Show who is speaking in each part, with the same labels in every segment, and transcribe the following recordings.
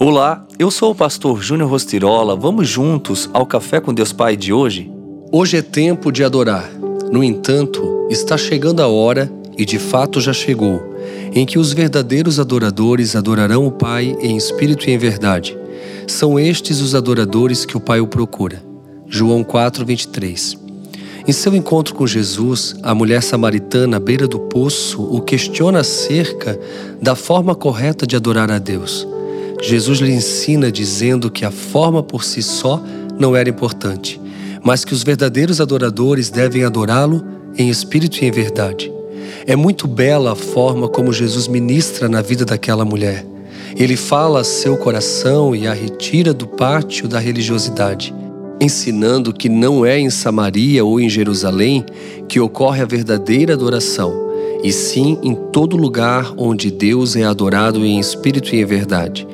Speaker 1: Olá, eu sou o pastor Júnior Rostirola. Vamos juntos ao Café com Deus Pai de hoje?
Speaker 2: Hoje é tempo de adorar. No entanto, está chegando a hora, e de fato já chegou, em que os verdadeiros adoradores adorarão o Pai em espírito e em verdade. São estes os adoradores que o Pai o procura. João 4, 23. Em seu encontro com Jesus, a mulher samaritana à beira do poço o questiona acerca da forma correta de adorar a Deus. Jesus lhe ensina dizendo que a forma por si só não era importante, mas que os verdadeiros adoradores devem adorá-lo em espírito e em verdade. É muito bela a forma como Jesus ministra na vida daquela mulher. Ele fala a seu coração e a retira do pátio da religiosidade, ensinando que não é em Samaria ou em Jerusalém que ocorre a verdadeira adoração, e sim em todo lugar onde Deus é adorado em espírito e em verdade.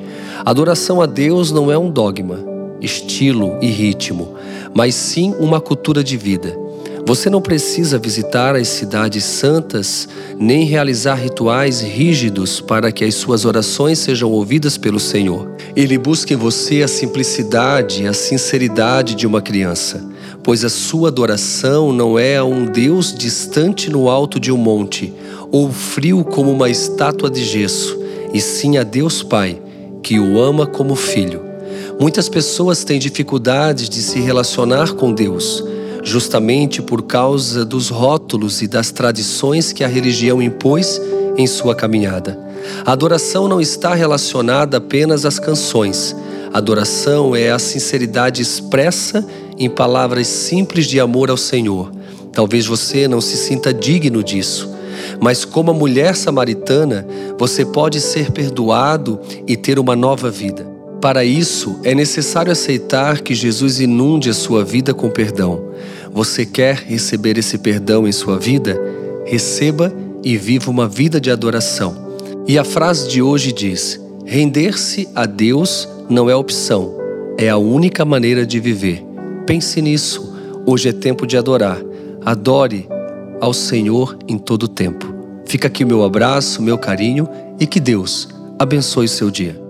Speaker 2: Adoração a Deus não é um dogma, estilo e ritmo, mas sim uma cultura de vida. Você não precisa visitar as cidades santas nem realizar rituais rígidos para que as suas orações sejam ouvidas pelo Senhor. Ele busca em você a simplicidade e a sinceridade de uma criança, pois a sua adoração não é a um Deus distante no alto de um monte ou frio como uma estátua de gesso, e sim a Deus Pai que o ama como filho. Muitas pessoas têm dificuldades de se relacionar com Deus, justamente por causa dos rótulos e das tradições que a religião impôs em sua caminhada. A adoração não está relacionada apenas às canções. A adoração é a sinceridade expressa em palavras simples de amor ao Senhor. Talvez você não se sinta digno disso, mas como a mulher samaritana, você pode ser perdoado e ter uma nova vida. Para isso, é necessário aceitar que Jesus inunde a sua vida com perdão. Você quer receber esse perdão em sua vida? Receba e viva uma vida de adoração. E a frase de hoje diz: render-se a Deus não é opção, é a única maneira de viver. Pense nisso. Hoje é tempo de adorar. Adore ao Senhor em todo o tempo. Fica aqui o meu abraço, meu carinho e que Deus abençoe o seu dia.